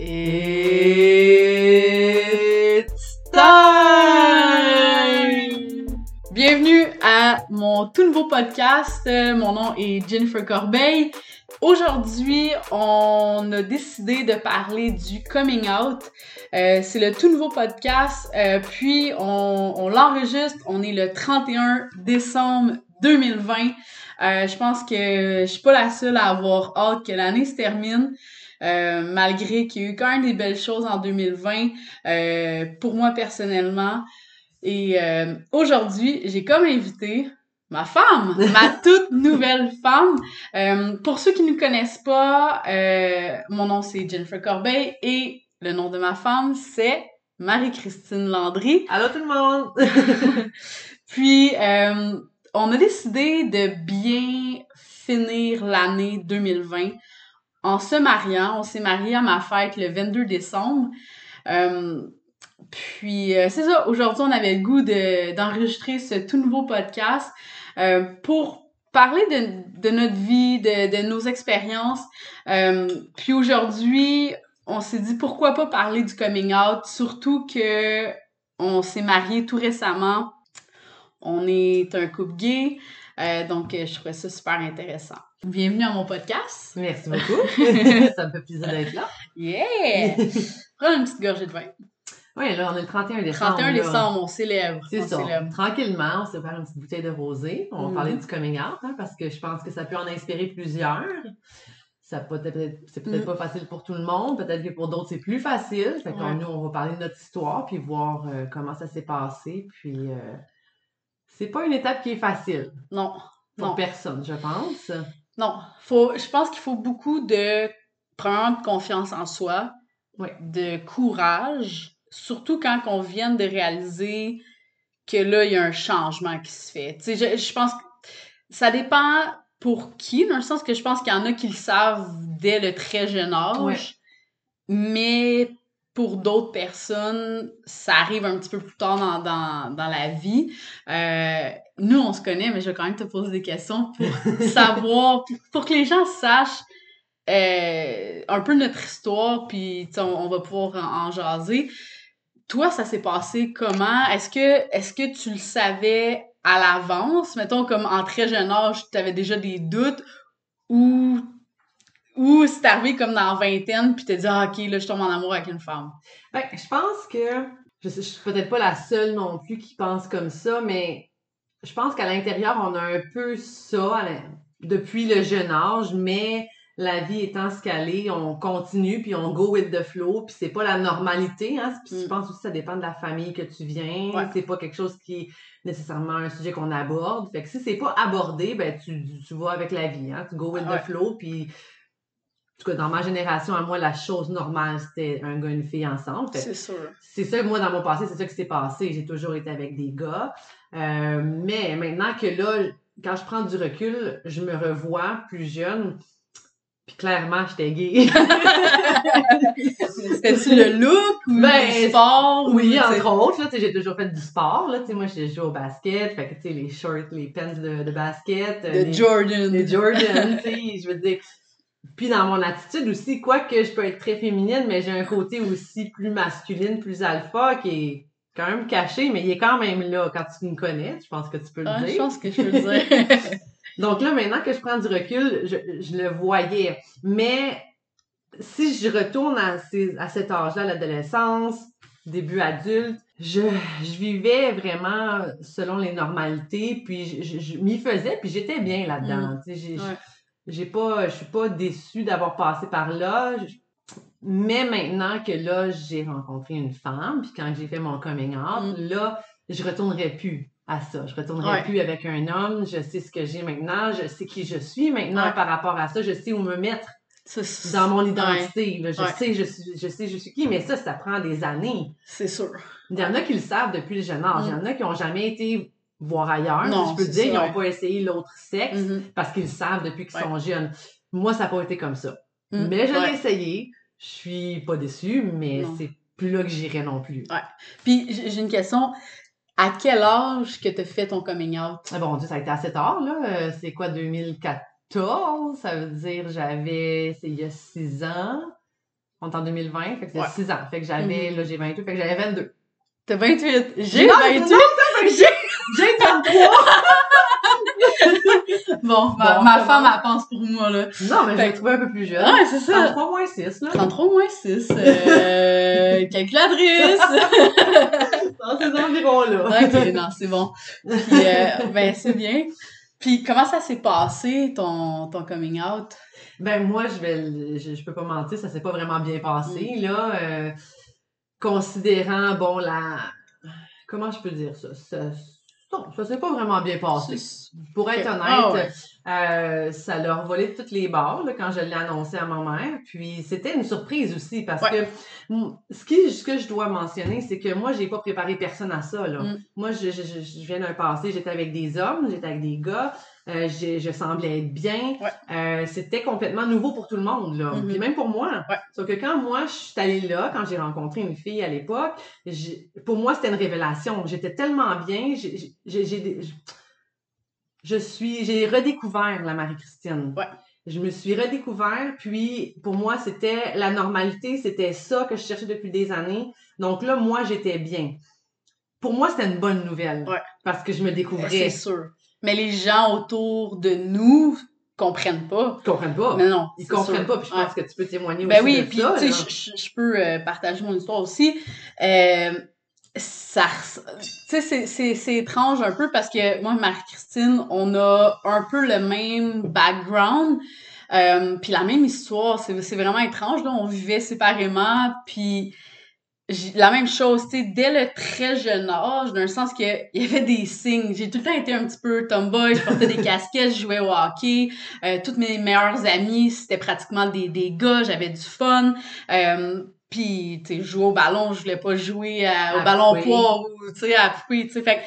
It's time! Bienvenue à mon tout nouveau podcast. Mon nom est Jennifer Corbeil. Aujourd'hui, on a décidé de parler du coming out. Euh, c'est le tout nouveau podcast. euh, puis, on, on l'enregistre. On est le 31 décembre 2020. Euh, je pense que je suis pas la seule à avoir hâte que l'année se termine. Euh, malgré qu'il y a eu quand même des belles choses en 2020 euh, pour moi personnellement. Et euh, aujourd'hui, j'ai comme invité ma femme, ma toute nouvelle femme. Euh, pour ceux qui ne nous connaissent pas, euh, mon nom c'est Jennifer Corbeil et le nom de ma femme c'est Marie-Christine Landry. Allô tout le monde! Puis, euh, on a décidé de bien finir l'année 2020 en se mariant. On s'est marié à ma fête le 22 décembre. Euh, puis, euh, c'est ça, aujourd'hui, on avait le goût de- d'enregistrer ce tout nouveau podcast euh, pour parler de, de notre vie, de, nos expériences. Puis aujourd'hui, on s'est dit pourquoi pas parler du coming out, surtout que on s'est marié tout récemment. On est un couple gay, donc je trouvais ça super intéressant. Bienvenue à mon podcast. Merci beaucoup. ça me fait plaisir d'être là. Yeah! Prends une petite gorgée de vin. Oui, là, on est le 31 décembre. 31 là. décembre, on célèbre. C'est ça. célèbre. Tranquillement, on s'est ouvert une petite bouteille de rosé. On va Mhm. parler du coming out, hein, parce que je pense que ça peut en inspirer plusieurs. Ça peut être, c'est peut-être Mhm. pas facile pour tout le monde. Peut-être que pour d'autres, c'est plus facile. Fait que Ouais. nous, on va parler de notre histoire, puis voir euh, comment ça s'est passé. Puis, euh, c'est pas une étape qui est facile Non, pour non. personne, je pense. Non, faut, je pense qu'il faut beaucoup de, de confiance en soi, Ouais. de courage, surtout quand on vient de réaliser que là, il y a un changement qui se fait. Tu sais, je, je pense que ça dépend pour qui, dans le sens que je pense qu'il y en a qui le savent dès le très jeune âge, Ouais. mais pour d'autres personnes, ça arrive un petit peu plus tard dans, dans, dans la vie. Euh, nous, on se connaît, mais je vais quand même te poser des questions pour savoir, pour, pour que les gens sachent euh, un peu notre histoire, puis on, on va pouvoir en, en jaser. Toi, ça s'est passé comment? Est-ce que, est-ce que tu le savais à l'avance? Mettons, comme en très jeune âge, tu avais déjà des doutes ou, ou c'est arrivé comme dans la vingtaine, puis tu dit, ah, ok, là, je tombe en amour avec une femme. Ben, je pense que je, je suis peut-être pas la seule non plus qui pense comme ça, mais je pense qu'à l'intérieur, on a un peu ça depuis le jeune âge, mais la vie étant ce qu'elle est, on continue, puis on go with the flow, puis c'est pas la normalité, hein. Puis je Mm. pense aussi que ça dépend de la famille que tu viens. Ouais. C'est pas quelque chose qui est nécessairement un sujet qu'on aborde. Fait que si c'est pas abordé, ben tu, tu vas avec la vie, hein. Tu go with Ouais. the flow, puis en tout cas, dans ma génération, à moi, la chose normale, c'était un gars et une fille ensemble. C'est sûr. c'est ça, moi, dans mon passé, c'est ça qui s'est passé. J'ai toujours été avec des gars. Euh, mais maintenant que là, quand je prends du recul, je me revois plus jeune. Puis clairement, j'étais gay. C'était-tu le look ou Ben, le sport? oui, ou, entre autres. Là, j'ai toujours fait du sport. Là, tu sais, moi, j'ai joué au basket. Fait que, tu sais, les shorts, les pants de, de basket. De les- Jordan. les Jordan, tu sais, je veux dire. Puis dans mon attitude aussi, quoique je peux être très féminine, mais j'ai un côté aussi plus masculine, plus alpha, qui est quand même caché, mais il est quand même là quand tu me connais. Je pense que tu peux le Ah, dire. je pense que je peux le dire. Donc là, maintenant que je prends du recul, je, je le voyais. Mais si je retourne à, ces- à cet âge-là, l'adolescence, début adulte, je, je vivais vraiment selon les normalités, puis je, je- je m'y faisais, puis j'étais bien là-dedans. Sais, j'ai- pas, je suis pas déçue d'avoir passé par là. Mais maintenant que là, j'ai rencontré une femme, puis quand j'ai fait mon coming out, Mm. là, je retournerai plus à ça. Je retournerai Ouais. plus avec un homme. Je sais ce que j'ai maintenant. Je sais qui je suis maintenant Ouais. par rapport à ça. Je sais où me mettre dans mon identité. Je sais, je suis, je sais, je suis qui. Mais ça, ça prend des années. C'est sûr. Il y en a qui le savent depuis le jeune âge. Il y en a qui n'ont jamais été voir ailleurs. Non, je peux c'est dire, ça, ils n'ont ouais. pas essayé l'autre sexe Mhm. parce qu'ils le savent depuis qu'ils Ouais. sont jeunes. Moi, ça n'a pas été comme ça. Mm. Mais je l'ai Ouais. essayé. Je suis pas déçue, mais c'est plus là que j'irai non plus. Puis j'ai une question. À quel âge que tu fait ton coming out? Ah bon Dieu, ça a été assez tard, là. Euh, C'est quoi, 2014? Ça veut dire j'avais, c'est il y a six ans. On est en 2020, fait que c'est Ouais. 6 ans. Fait que j'avais, là, j'ai 28, fait que j'avais 22. T'as 28. J'ai Non, 28. Non, J'ai- J'ai 23! Bon, ma, Bon, ma ça femme, elle pense pour moi, là. non, mais l'ai trouvé un peu plus jeune. Ouais, c'est ça. 33 moins 6, là. 33 moins 6. Euh, calculatrice. Dans ces environs-là. ok, non, c'est bon. Puis, euh, ben, c'est bien. Puis, comment ça s'est passé, ton, ton coming out? Ben moi, je vais, je, je peux pas mentir, ça s'est pas vraiment bien passé là. euh, considérant bon la, comment je peux dire ça, ça, non, ça s'est pas vraiment bien passé. Pour être honnête, Ah ouais. euh, ça leur volé de toutes les barres là, quand je l'ai annoncé à ma mère. Puis c'était une surprise aussi parce Ouais. que ce, qui, ce que je dois mentionner, c'est que moi, j'ai pas préparé personne à ça. Là. Mm. Moi, je, je, je viens d'un passé, j'étais avec des hommes, j'étais avec des gars, euh, je semblais être bien. Ouais. Euh, c'était complètement nouveau pour tout le monde. Là. Mhm. Puis même pour moi. Ouais. Sauf que quand moi, je suis allée là, quand j'ai rencontré une fille à l'époque, pour moi, c'était une révélation. J'étais tellement bien. j'ai- je suis, j'ai redécouvert la Marie-Christine. Ouais. Je me suis redécouvert, puis pour moi, c'était la normalité, c'était ça que je cherchais depuis des années. Donc là, moi, j'étais bien. Pour moi, c'était une bonne nouvelle. Parce que je me C'est découvrais. sûr. Mais les gens autour de nous comprennent pas. Ils comprennent pas. Mais non. Ils comprennent sûr. pas, puis je Ouais. pense que tu peux témoigner Ben aussi oui, de puis ça. tu là. sais, je- peux euh, partager mon histoire aussi. Euh, ça, tu sais, c'est- étrange un peu parce que moi et Marie-Christine, on a un peu le même background, euh, puis la même histoire. C'est vraiment étrange, là. On vivait séparément, puis la même chose, tu sais, dès le très jeune âge, d'un sens que il y avait des signes. J'ai tout le temps été un petit peu tomboy, je portais des casquettes, je jouais au hockey. Euh, toutes mes meilleures amies, c'était pratiquement des, des gars, j'avais du fun. Euh, puis, tu sais, je jouais au ballon, je voulais pas jouer à- au À ballon poids ou, tu sais, à poupée, tu sais. Fait que-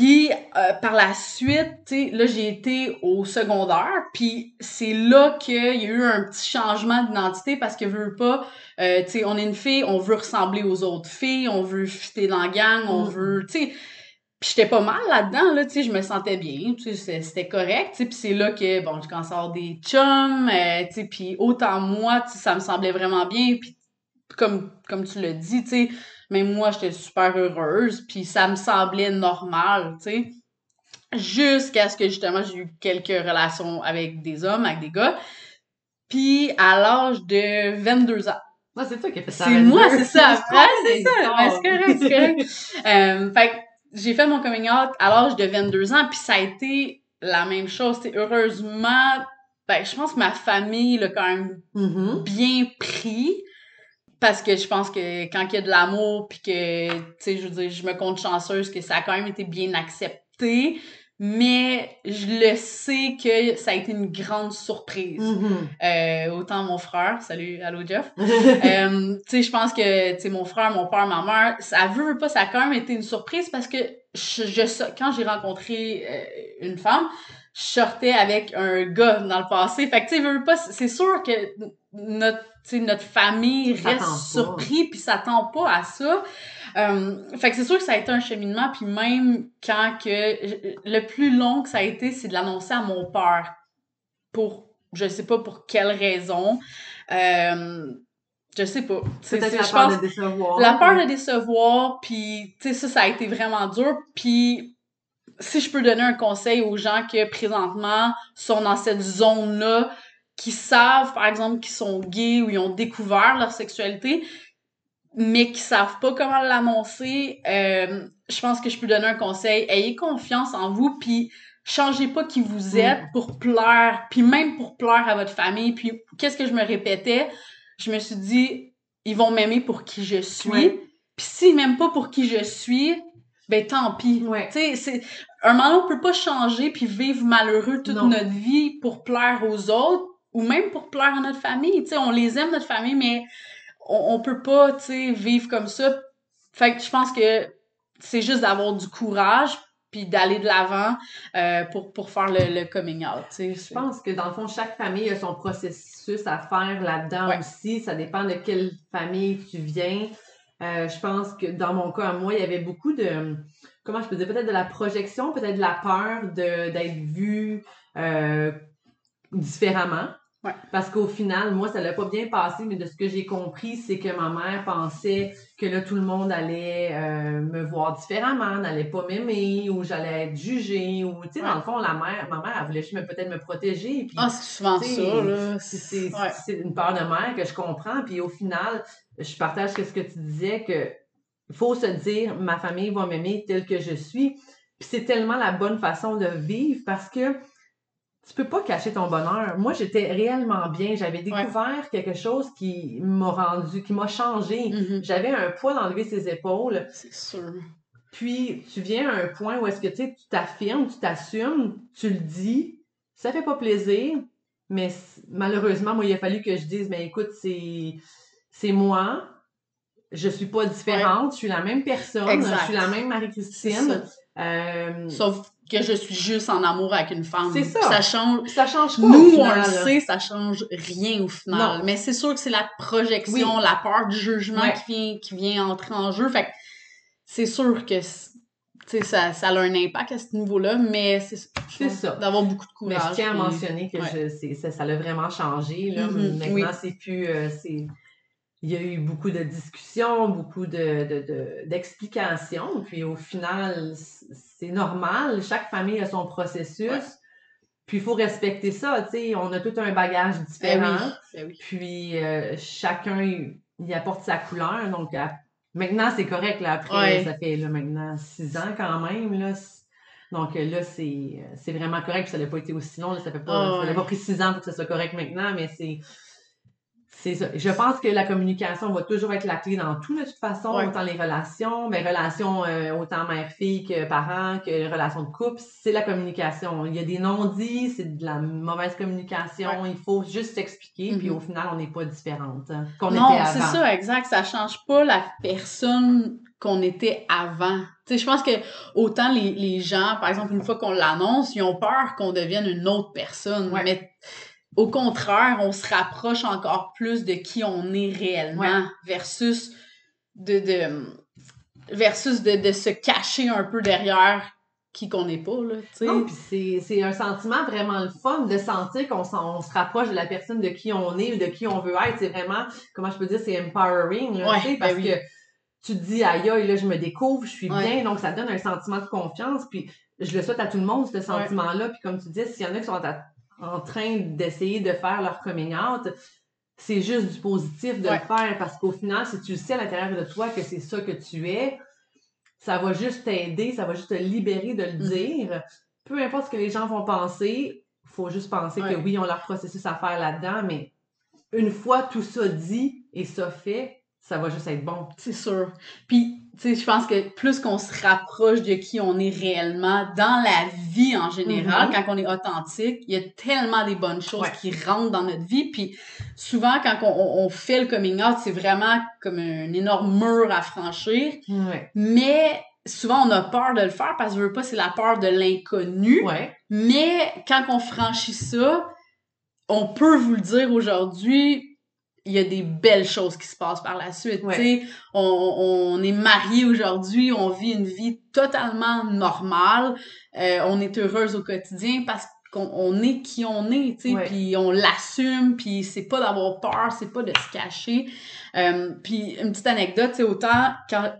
puis, euh, par la suite, tu sais, là, j'ai été au secondaire, puis c'est là qu'il y a eu un petit changement d'identité parce que, veux pas, euh, tu sais, on est une fille, on veut ressembler aux autres filles, on veut fitter dans la gang, on Mhm. veut, tu sais... Puis j'étais pas mal là-dedans, là, tu sais, je me sentais bien, tu sais, c'était correct, tu sais, puis c'est là que, bon, à avoir des chums, euh, tu sais, puis autant moi, tu sais, ça me semblait vraiment bien, puis comme, comme tu l'as dit, tu sais, même moi, j'étais super heureuse, puis ça me semblait normal, tu sais, jusqu'à ce que, justement, j'ai eu quelques relations avec des hommes, avec des gars, puis à l'âge de 22 ans, Ah, c'est toi qui as fait ça. c'est moi, 22. c'est ça. Ah, Ouais, c'est c'est ça. Ben, c'est correct, c'est correct. euh, fait que j'ai fait mon coming out à l'âge de 22 ans, puis ça a été la même chose. T'sais, heureusement, ben, je pense que ma famille l'a quand même Mhm. bien pris. Parce que je pense que quand il y a de l'amour, puis que, tu sais, je veux dire, je me compte chanceuse que ça a quand même été bien accepté. Mais je le sais que ça a été une grande surprise. Mhm. Euh, autant mon frère, salut, allô Jeff, euh, tu sais, je pense que, tu sais, mon frère, mon père, ma mère, ça veut, veut pas, ça a quand même été une surprise parce que je, je- quand j'ai rencontré euh, une femme, je sortais avec un gars dans le passé. Fait que, tu sais, veut pas, c'est sûr que notre, notre famille reste surpris puis s'attend pas à ça. Euh, fait que c'est sûr que ça a été un cheminement puis même quand que le plus long que ça a été, c'est de l'annoncer à mon père pour je sais pas pour quelle raison. Euh, je sais pas. C'est- la je peur pense de décevoir. la peur de décevoir, puis tu sais ça ça a été vraiment dur, puis si je peux donner un conseil aux gens qui présentement sont dans cette zone-là, qui savent par exemple qu'ils sont gays ou ils ont découvert leur sexualité, mais qui savent pas comment l'annoncer, euh, je pense que je peux donner un conseil. Ayez confiance en vous, puis changez pas qui vous êtes pour plaire, puis même pour plaire à votre famille. Puis qu'est-ce que je me répétais? Je me suis dit, ils vont m'aimer pour qui je suis. Ouais. Puis s'ils m'aiment pas pour qui je suis, ben tant pis. Ouais. Tu sais, c'est un moment on peut pas changer puis vivre malheureux toute Non. notre vie pour plaire aux autres ou même pour plaire à notre famille. Tu sais, on les aime notre famille, mais on, on peut pas, tu sais, vivre comme ça. Fait que je pense que c'est juste d'avoir du courage puis d'aller de l'avant euh, pour, pour faire le, le coming out. Je pense que dans le fond, chaque famille a son processus à faire là-dedans Ouais. aussi. Ça dépend de quelle famille tu viens. Euh, je pense que dans mon cas, à moi, il y avait beaucoup de, comment je peux dire, peut-être de la projection, peut-être de la peur d'être vu euh, différemment. Ouais. Parce qu'au final, moi, ça l'a pas bien passé, mais de ce que j'ai compris, c'est que ma mère pensait que là, tout le monde allait euh, me voir différemment, n'allait pas m'aimer, ou j'allais être jugée, ou, tu sais, dans le fond, la mère, ma mère, elle voulait juste peut-être me protéger. Puis, Ah, c'est souvent ça, là. c'est- Ouais. une peur de mère que je comprends. Puis au final, je partage ce que tu disais que faut se dire ma famille va m'aimer telle que je suis. Puis c'est tellement la bonne façon de vivre parce que tu peux pas cacher ton bonheur. Moi, j'étais réellement bien. J'avais découvert quelque chose qui m'a rendu, qui m'a changé. Mhm. J'avais un poids d'enlever ses épaules. C'est sûr. Puis tu viens à un point où est-ce que tu sais, tu t'affirmes, tu t'assumes, tu le dis, ça fait pas plaisir, mais malheureusement, moi, il a fallu que je dise, mais écoute, c'est c'est moi, je suis pas différente, je suis la même personne, Exact. je suis la même Marie-Christine. Euh, Sauf que je suis juste en amour avec une femme. C'est ça. Ça change. ça change au Nous, on final, le là. sait, ça change rien au final. Non. Mais c'est sûr que c'est la projection, Oui. la peur du jugement Ouais. qui, vient, qui vient entrer en jeu. Fait que c'est sûr que ça, ça a un impact à ce niveau-là, mais c'est ça. D'avoir beaucoup de Mais courage. je tiens à mentionner que ouais. je, c'est- ça, ça l'a vraiment changé. Là. Mhm, Maintenant, oui. c'est plus. euh, il y a eu beaucoup de discussions, beaucoup de, de, de- d'explications. Puis au final, c'est normal. Chaque famille a son processus. Ouais. Puis il faut respecter ça. On a tout un bagage Ben différent. oui, ben oui. Puis euh, chacun y apporte sa couleur. Donc à- maintenant, c'est correct. Là, après, Ouais. ça fait là, maintenant six ans quand même. Là. Donc là, c'est vraiment correct. Puis ça n'a pas été aussi long. là, ça ça n'a ouais. pas pris six ans pour que ça soit correct maintenant, mais c'est. C'est ça. Je pense que la communication va toujours être la clé dans tout, de toute façon, Ouais. autant les relations, mais relations euh, autant mère-fille que parents, que relations de couple, c'est la communication. Il y a des non-dits, c'est de la mauvaise communication, il faut juste s'expliquer, puis Mhm. au final, on n'est pas différente hein, qu'on Non, c'est ça, exact. Ça change pas la personne qu'on était avant. Tu sais, je pense que autant les, les gens, par exemple, une fois qu'on l'annonce, ils ont peur qu'on devienne une autre personne. Ouais. Mais au contraire, on se rapproche encore plus de qui on est réellement Ouais. versus de, de versus de, de se cacher un peu derrière qui qu'on n'est pas, là, tu sais. C'est, un sentiment vraiment le fun de sentir qu'on on se rapproche de la personne de qui on est ou de qui on veut être. C'est vraiment, comment je peux dire, c'est empowering, là, Ouais, tu sais, ben parce oui. que tu te dis, aïe, aïe, là, je me découvre, je suis Ouais. bien, donc ça donne un sentiment de confiance, puis je le souhaite à tout le monde, ce sentiment-là, puis comme tu dis, s'il y en a qui sont à- en train d'essayer de faire leur coming out, c'est juste du positif de Ouais. le faire, parce qu'au final, si tu le sais à l'intérieur de toi que c'est ça que tu es, ça va juste t'aider, ça va juste te libérer de le Mhm. dire. Peu importe ce que les gens vont penser, faut juste penser Ouais. que oui, on leur processus à faire là-dedans, mais une fois tout ça dit et ça fait, ça va juste être bon. C'est sûr. Puis, sais, je pense que plus qu'on se rapproche de qui on est réellement dans la vie en général, Mhm. quand on est authentique, il y a tellement des bonnes choses Ouais. qui rentrent dans notre vie. Puis, souvent, quand on- on fait le coming out, c'est vraiment comme un énorme mur à franchir. Ouais. Mais souvent, on a peur de le faire parce que, je veux pas, c'est la peur de l'inconnu. Ouais. Mais quand on franchit ça, on peut vous le dire aujourd'hui, il y a des belles choses qui se passent par la suite. Ouais. tu sais. On, on est mariés aujourd'hui, on vit une vie totalement normale, euh, on est heureuse au quotidien parce qu'on on est qui on est, tu sais, puis on l'assume, puis c'est pas d'avoir peur, c'est pas de se cacher. Euh, puis une petite anecdote, tu sais, autant quand,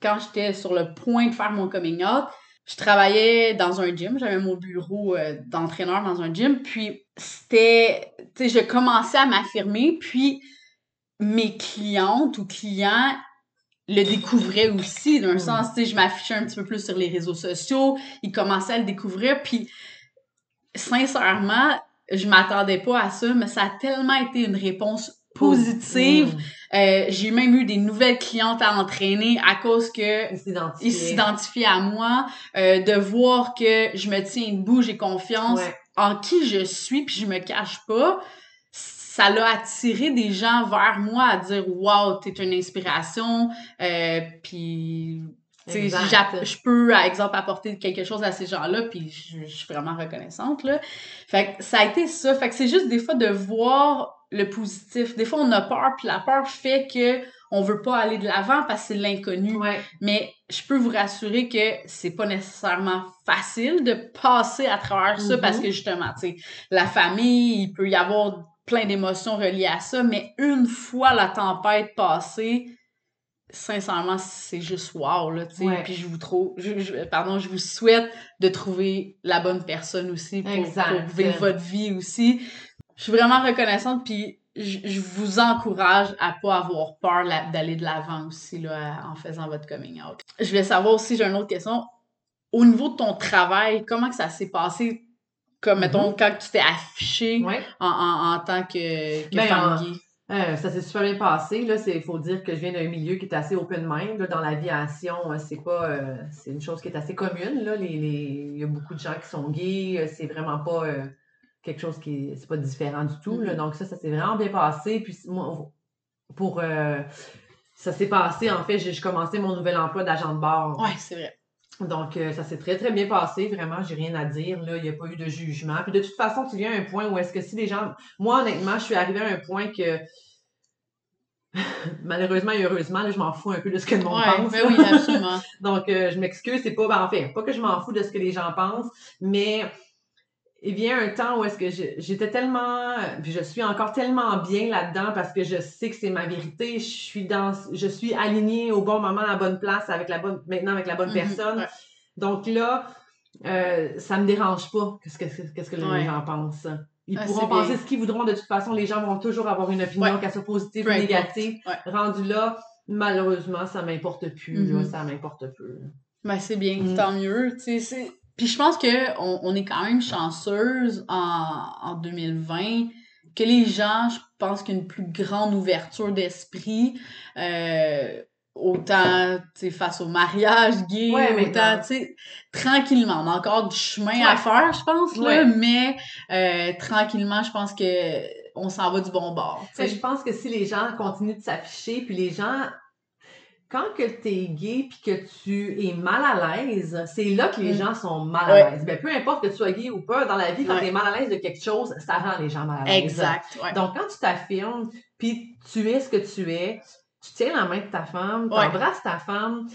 quand j'étais sur le point de faire mon coming out, je travaillais dans un gym, j'avais mon bureau euh, d'entraîneur dans un gym, puis c'était, tu sais, je commençais à m'affirmer, puis mes clientes ou clients le découvraient aussi, d'un sens, tu sais, je m'affichais un petit peu plus sur les réseaux sociaux, ils commençaient à le découvrir, puis sincèrement, je m'attendais pas à ça, mais ça a tellement été une réponse positive. Mm. Euh, j'ai même eu des nouvelles clientes à entraîner à cause que Ils s'identifiaient. à moi, euh, de voir que je me tiens debout, j'ai confiance Ouais. en qui je suis, puis je me cache pas, ça l'a attiré des gens vers moi à dire Wow, t'es une inspiration, euh, puis je peux, par exemple, apporter quelque chose à ces gens-là, puis je, je suis vraiment reconnaissante, là. Fait que ça a été ça. Fait que c'est juste des fois de voir le positif. Des fois, on a peur, puis la peur fait que on veut pas aller de l'avant parce que c'est l'inconnu. Ouais. Mais je peux vous rassurer que c'est pas nécessairement facile de passer à travers ça Mhm. parce que justement, tu sais, la famille, il peut y avoir plein d'émotions reliées à ça, mais une fois la tempête passée, sincèrement, c'est juste wow, là, tu sais. Ouais. Puis je vous trouve, je, je- pardon, je vous souhaite de trouver la bonne personne aussi pour, pour vivre votre vie aussi. Je suis vraiment reconnaissante, puis je, vous encourage à pas avoir peur d'aller de l'avant aussi, là, en faisant votre coming out. Je voulais savoir aussi, j'ai une autre question. Au niveau de ton travail, comment que ça s'est passé? Comme, Mm-hmm. mettons, quand tu t'es affiché Ouais. en, en, en tant que, que Ben, femme en- gay. Euh, ça s'est super bien passé. Il faut dire que je viens d'un milieu qui est assez open mind. Là, dans l'aviation, euh, c'est pas, euh, c'est une chose qui est assez commune. Là. Les, les- il y a beaucoup de gens qui sont gays. euh, C'est vraiment pas euh, quelque chose qui est, c'est pas différent du tout. là. Mhm. Donc ça, ça s'est vraiment bien passé. Puis moi, pour euh, ça s'est passé. En fait, j'ai commencé mon nouvel emploi d'agent de bord. Ouais, c'est vrai. Donc, euh, ça s'est très, très bien passé. Vraiment, j'ai rien à dire. Là, il n'y a pas eu de jugement. Puis, de toute façon, tu viens à un point où est-ce que si les gens. Moi, honnêtement, je suis arrivée à un point que. Malheureusement et heureusement, là, je m'en fous un peu de ce que le monde Ouais, pense. ben oui, absolument. Donc, euh, je m'excuse. C'est pas. Ben, en fait, pas que je m'en fous de ce que les gens pensent, mais. Il vient un temps où est-ce que j'étais tellement, puis je suis encore tellement bien là-dedans parce que je sais que c'est ma vérité. Je suis dans, je suis alignée au bon moment, à la bonne place, avec la bonne, maintenant avec la bonne Mhm, personne. Donc là, euh, ça me dérange pas qu'est-ce que, qu'est-ce que les Ouais. gens pensent? Ils Ah, pourront penser bien. ce qu'ils voudront. De toute façon, les gens vont toujours avoir une opinion, Ouais. qu'elle soit positive ou négative. Ouais. Rendu là, malheureusement, ça m'importe plus. là, Mhm. ça m'importe peu. Ben, c'est bien, Mm. tant mieux. tu sais, Puis je pense que on, est quand même chanceuse en, en 2020 que les gens, je pense qu'une plus grande ouverture d'esprit, euh, autant face au mariage gay, Ouais, autant, dans- tu sais, tranquillement. On a encore du chemin Ouais. à faire, je pense, là, Ouais. mais euh, tranquillement, je pense que on s'en va du bon bord. je pense que si les gens continuent de s'afficher, puis les gens, quand que tu es gay puis que tu es mal à l'aise, c'est là que les Mm. gens sont mal à Ouais. l'aise. Ben, peu importe que tu sois gay ou pas, dans la vie, quand Ouais. tu es mal à l'aise de quelque chose, ça rend les gens mal à l'aise. Exact. Ouais. Donc, quand tu t'affirmes, puis tu es ce que tu es, tu tiens la main de ta femme, tu embrasses ta femme,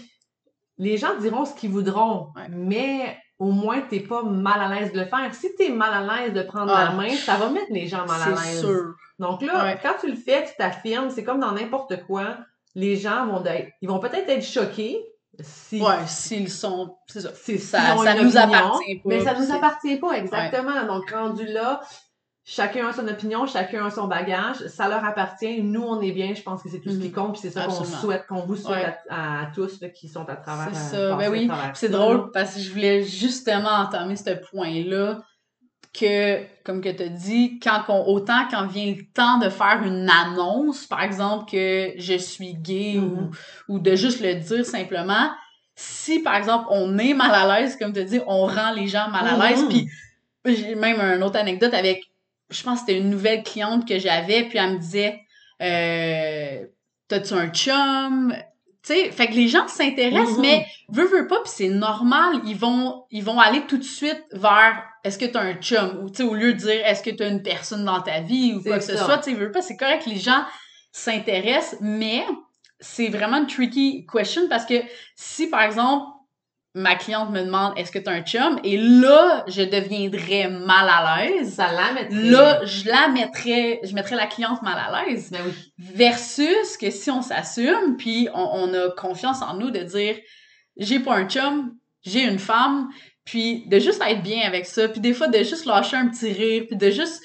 les gens diront ce qu'ils voudront, mais au moins, tu pas mal à l'aise de le faire. Si tu es mal à l'aise de prendre Ah. la main, ça va mettre les gens mal à c'est l'aise. sûr. Donc là, quand tu le fais, tu t'affirmes, c'est comme dans n'importe quoi, les gens vont être, ils vont peut-être être choqués si, Ouais, s'ils sont. C'est ça. si- Ça, nous opinion, appartient pas. mais ça nous appartient pas exactement. Donc rendu là, chacun a son opinion, chacun a son bagage, ça leur appartient. Nous, on est bien, je pense que c'est tout ce qui Mhm. compte, puis c'est ça qu'on souhaite, qu'on vous souhaite Ouais. à, à tous là, qui sont à travers. C'est euh, ça, ben oui. C'est drôle là. parce que je voulais justement entamer ce point-là que, comme que tu as dit, quand on, autant quand vient le temps de faire une annonce, par exemple, que je suis gay ou, ou de juste le dire simplement, si par exemple on est mal à l'aise, comme tu dis, on rend les gens mal à l'aise. Mhm. Puis j'ai même une autre anecdote avec, je pense que c'était une nouvelle cliente que j'avais, puis elle me disait, euh, t'as-tu un chum? Tu sais, fait que les gens s'intéressent, Mhm. mais veux, veux pas, puis c'est normal, ils vont, ils vont aller tout de suite vers est-ce que t'as un chum? Ou tu sais, au lieu de dire est-ce que t'as une personne dans ta vie ou quoi que ce soit, tu veux pas, c'est correct, les gens s'intéressent, mais c'est vraiment une tricky question parce que si, par exemple, ma cliente me demande est-ce que t'as un chum? Et là, je deviendrais mal à l'aise. Ça la mettrait. Là, je la mettrais, je mettrais la cliente mal à l'aise. Ben oui. Versus que si on s'assume, puis on, on a confiance en nous de dire j'ai pas un chum, j'ai une femme, puis de juste être bien avec ça, puis des fois de juste lâcher un petit rire, puis de juste.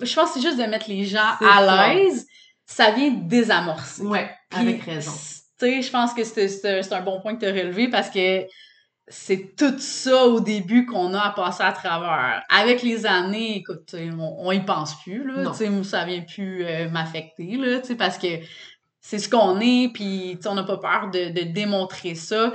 Je pense que c'est juste de mettre les gens à l'aise, ça vient désamorcer. Ouais, Puis, avec raison. Tu sais, je pense que c'est un bon point que tu as relevé parce que c'est tout ça au début qu'on a à passer à travers. Avec les années, écoute, on, on y pense plus, là. Tu sais, ça vient plus euh, m'affecter, là, tu sais, parce que c'est ce qu'on est, puis on n'a pas peur de, de démontrer ça,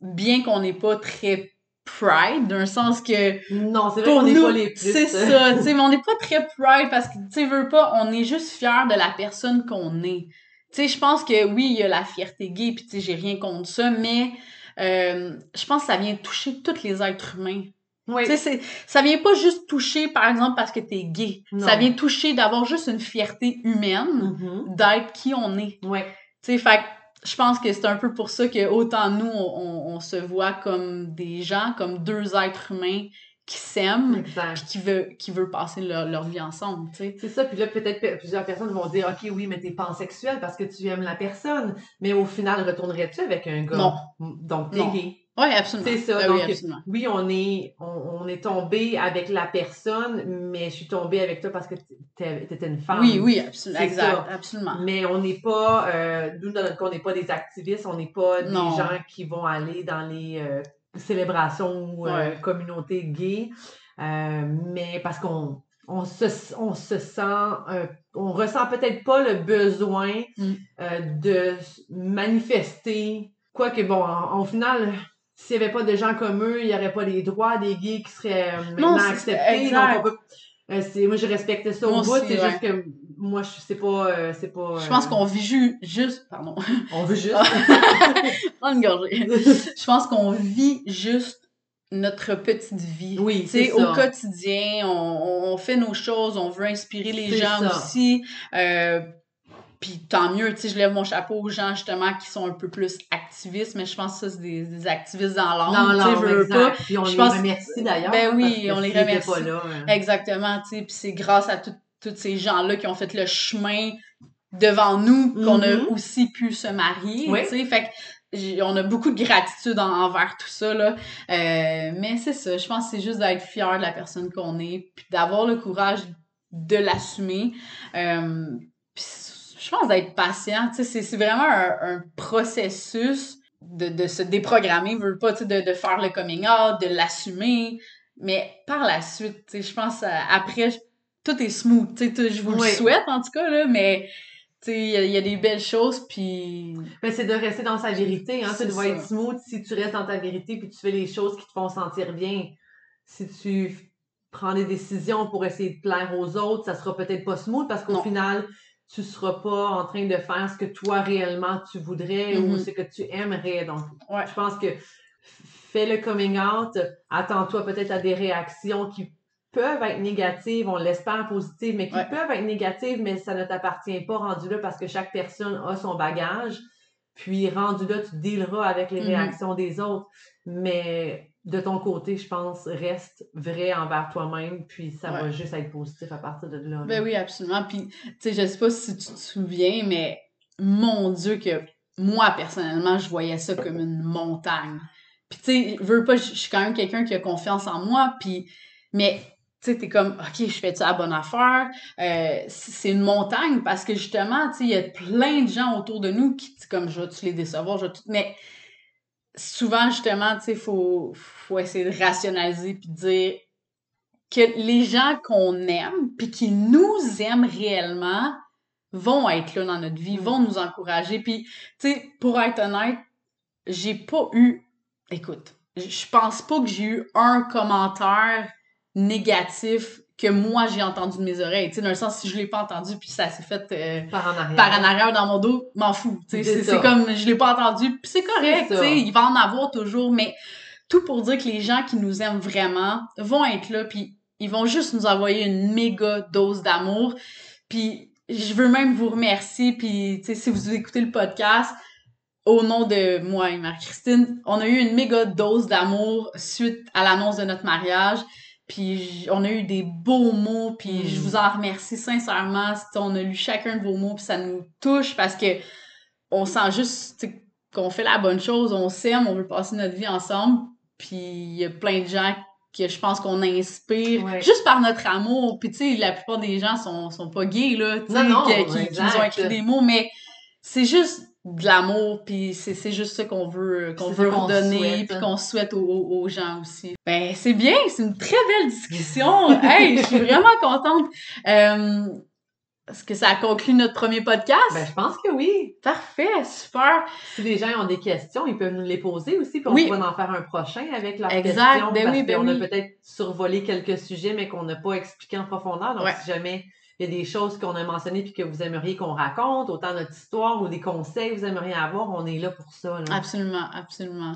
bien qu'on n'est pas très pride, d'un sens que Non, c'est vrai qu'on n'est pas les plus. c'est ça, tu sais, mais on n'est pas très pride parce que, tu veux pas, on est juste fier de la personne qu'on est. Tu sais, je pense que oui, il y a la fierté gay, puis tu sais, j'ai rien contre ça, mais euh, je pense que ça vient toucher tous les êtres humains. Oui. Tu sais, c'est- ça vient pas juste toucher, par exemple, parce que t'es gay. Non. Ça vient toucher d'avoir juste une fierté humaine Mhm. d'être qui on est. Ouais. Tu sais, fait je pense que c'est un peu pour ça que autant nous, on, se voit comme des gens, comme deux êtres humains qui s'aiment, puis qui veut passer leur, leur vie ensemble, tu sais. C'est ça, puis là, peut-être pe- plusieurs personnes vont dire, OK, oui, mais t'es pansexuel parce que tu aimes la personne. Mais au final, retournerais-tu avec un gars? Non. Donc, t'es gay. Oui, absolument. C'est ça, Ah donc, oui, absolument. Oui, on est, on, on est tombé avec la personne, mais je suis tombée avec toi parce que t'es- t'étais une femme. Oui, oui, absolument. Exact, ça. absolument. Mais on n'est pas, euh, nous, dans notre cas, on n'est pas des activistes, on n'est pas Non. des gens qui vont aller dans les euh, célébrations ou euh, communautés gays, mais parce qu'on on se, on se sent, euh, on ressent peut-être pas le besoin Mm. euh, de manifester. Quoique, bon, en, en final, s'il n'y avait pas de gens comme eux, il n'y aurait pas les droits des gays qui seraient euh, maintenant Non, acceptés. exact. Donc, on peut- euh, moi, je respecte ça au bout. C'est ouais. juste que moi, je c'est pas. euh, c'est pas Je pense qu'on vit ju- juste, pardon, On veut juste. prends une gorgée. Je pense qu'on vit juste notre petite vie. Oui, Tu sais, c'est au quotidien, on, on fait nos choses, on veut inspirer les gens ça. aussi. Puis tant mieux, tu sais, je lève mon chapeau aux gens justement qui sont un peu plus activistes, mais je pense que ça, c'est des, des activistes dans l'ombre, Dans tu sais, l'ombre, exact. pas. Puis on Je les pense- remercie d'ailleurs. Ben oui, parce que on les remercie. pas là, hein. Exactement, tu sais, puis c'est grâce à tous ces gens-là qui ont fait le chemin devant nous qu'on a Mhm. aussi pu se marier, Oui. tu sais, fait que on a beaucoup de gratitude en- envers tout ça, là. Euh, mais c'est ça, je pense que c'est juste d'être fier de la personne qu'on est, puis d'avoir le courage de l'assumer. Euh, puis je pense d'être patient, c'est- vraiment un, un processus de, de se déprogrammer, veut pas, de, de faire le coming out, de l'assumer, mais par la suite, je pense, euh, après, tout est smooth, je vous Oui. le souhaite, en tout cas, là, mais, il y, a- il y a des belles choses, puis... C'est de rester dans sa vérité. Hein. Ça. être smooth si tu restes dans ta vérité puis tu fais les choses qui te font sentir bien. Si tu prends des décisions pour essayer de plaire aux autres, ça sera peut-être pas smooth parce qu'au final, tu seras pas en train de faire ce que toi réellement tu voudrais ou Mhm. ce que tu aimerais. Donc, Ouais. je pense que fais le coming out, attends-toi peut-être à des réactions qui peuvent être négatives, on l'espère positives, mais qui Ouais. peuvent être négatives, mais ça ne t'appartient pas rendu là parce que chaque personne a son bagage. Puis rendu là, tu dealeras avec les Mhm. réactions des autres. Mais de ton côté, je pense, reste vrai envers toi-même, puis ça va juste être positif à partir de là. Ben oui, absolument, puis, tu sais, je sais pas si tu te souviens, mais mon Dieu que moi, personnellement, je voyais ça comme une montagne. Puis, tu sais, veux pas, je suis quand même quelqu'un qui a confiance en moi, puis, mais, tu sais, t'es comme, OK, je fais-tu la bonne affaire? Euh, c'est une montagne parce que justement, tu sais, il y a plein de gens autour de nous qui, comme, je vais-tu les décevoir, je vais tout, mais souvent, justement, tu sais, faut, faut essayer de rationaliser puis dire que les gens qu'on aime puis qui nous aiment réellement vont être là dans notre vie, Mm. vont nous encourager. Puis, tu sais, pour être honnête, j'ai pas eu... Écoute, je pense pas que j'ai eu un commentaire négatif que moi j'ai entendu de mes oreilles. Tu sais, dans le sens, si je l'ai pas entendu puis ça s'est fait euh, Par en arrière. par en arrière dans mon dos, m'en fous. tu sais, C'est comme, je l'ai pas entendu, puis c'est correct, il va en avoir toujours, mais tout pour dire que les gens qui nous aiment vraiment vont être là, puis ils vont juste nous envoyer une méga dose d'amour, puis je veux même vous remercier, puis tu sais, si vous écoutez le podcast, au nom de moi et Marie-Christine, on a eu une méga dose d'amour suite à l'annonce de notre mariage. Puis on a eu des beaux mots, puis Mm. je vous en remercie sincèrement. On a lu chacun de vos mots, puis ça nous touche parce que on sent juste qu'on fait la bonne chose, on s'aime, on veut passer notre vie ensemble. Puis il y a plein de gens que je pense qu'on inspire Ouais. juste par notre amour. Puis tu sais, la plupart des gens sont, sont pas gays, là, tu sais, qui, qui nous ont écrit des mots, mais c'est juste de l'amour, puis c'est juste ça qu'on veut qu'on C'est ça veut qu'on redonner, souhaite. puis qu'on souhaite aux, gens aussi. Ben, c'est bien, c'est une très belle discussion. hey, je suis vraiment contente. Euh, Est-ce que ça a conclu notre premier podcast? Ben, je pense que oui. Parfait, super. Si les gens ont des questions, ils peuvent nous les poser aussi, puis on pourra en faire un prochain avec leurs Exact, questions. ben parce oui, ben qu'on a peut-être survolé quelques sujets, mais qu'on n'a pas expliqué en profondeur. Donc, Ouais. si jamais il y a des choses qu'on a mentionnées puis que vous aimeriez qu'on raconte, autant notre histoire ou des conseils que vous aimeriez avoir, on est là pour ça. Là. Absolument, absolument.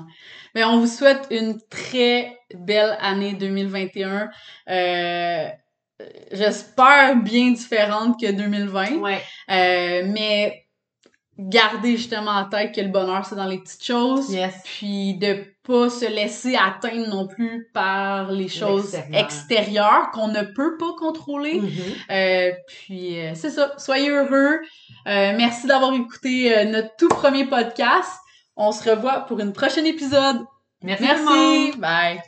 Mais on vous souhaite une très belle année 2021. Euh, J'espère bien différente que 2020. Ouais. Euh, mais garder justement en tête que le bonheur, c'est dans les petites choses. Yes. Puis de pas se laisser atteindre non plus par les choses extérieures qu'on ne peut pas contrôler. Mhm. Euh, puis euh, c'est ça, soyez heureux. Euh, merci d'avoir écouté notre tout premier podcast. On se revoit pour une prochaine épisode. Merci. Merci. Bye.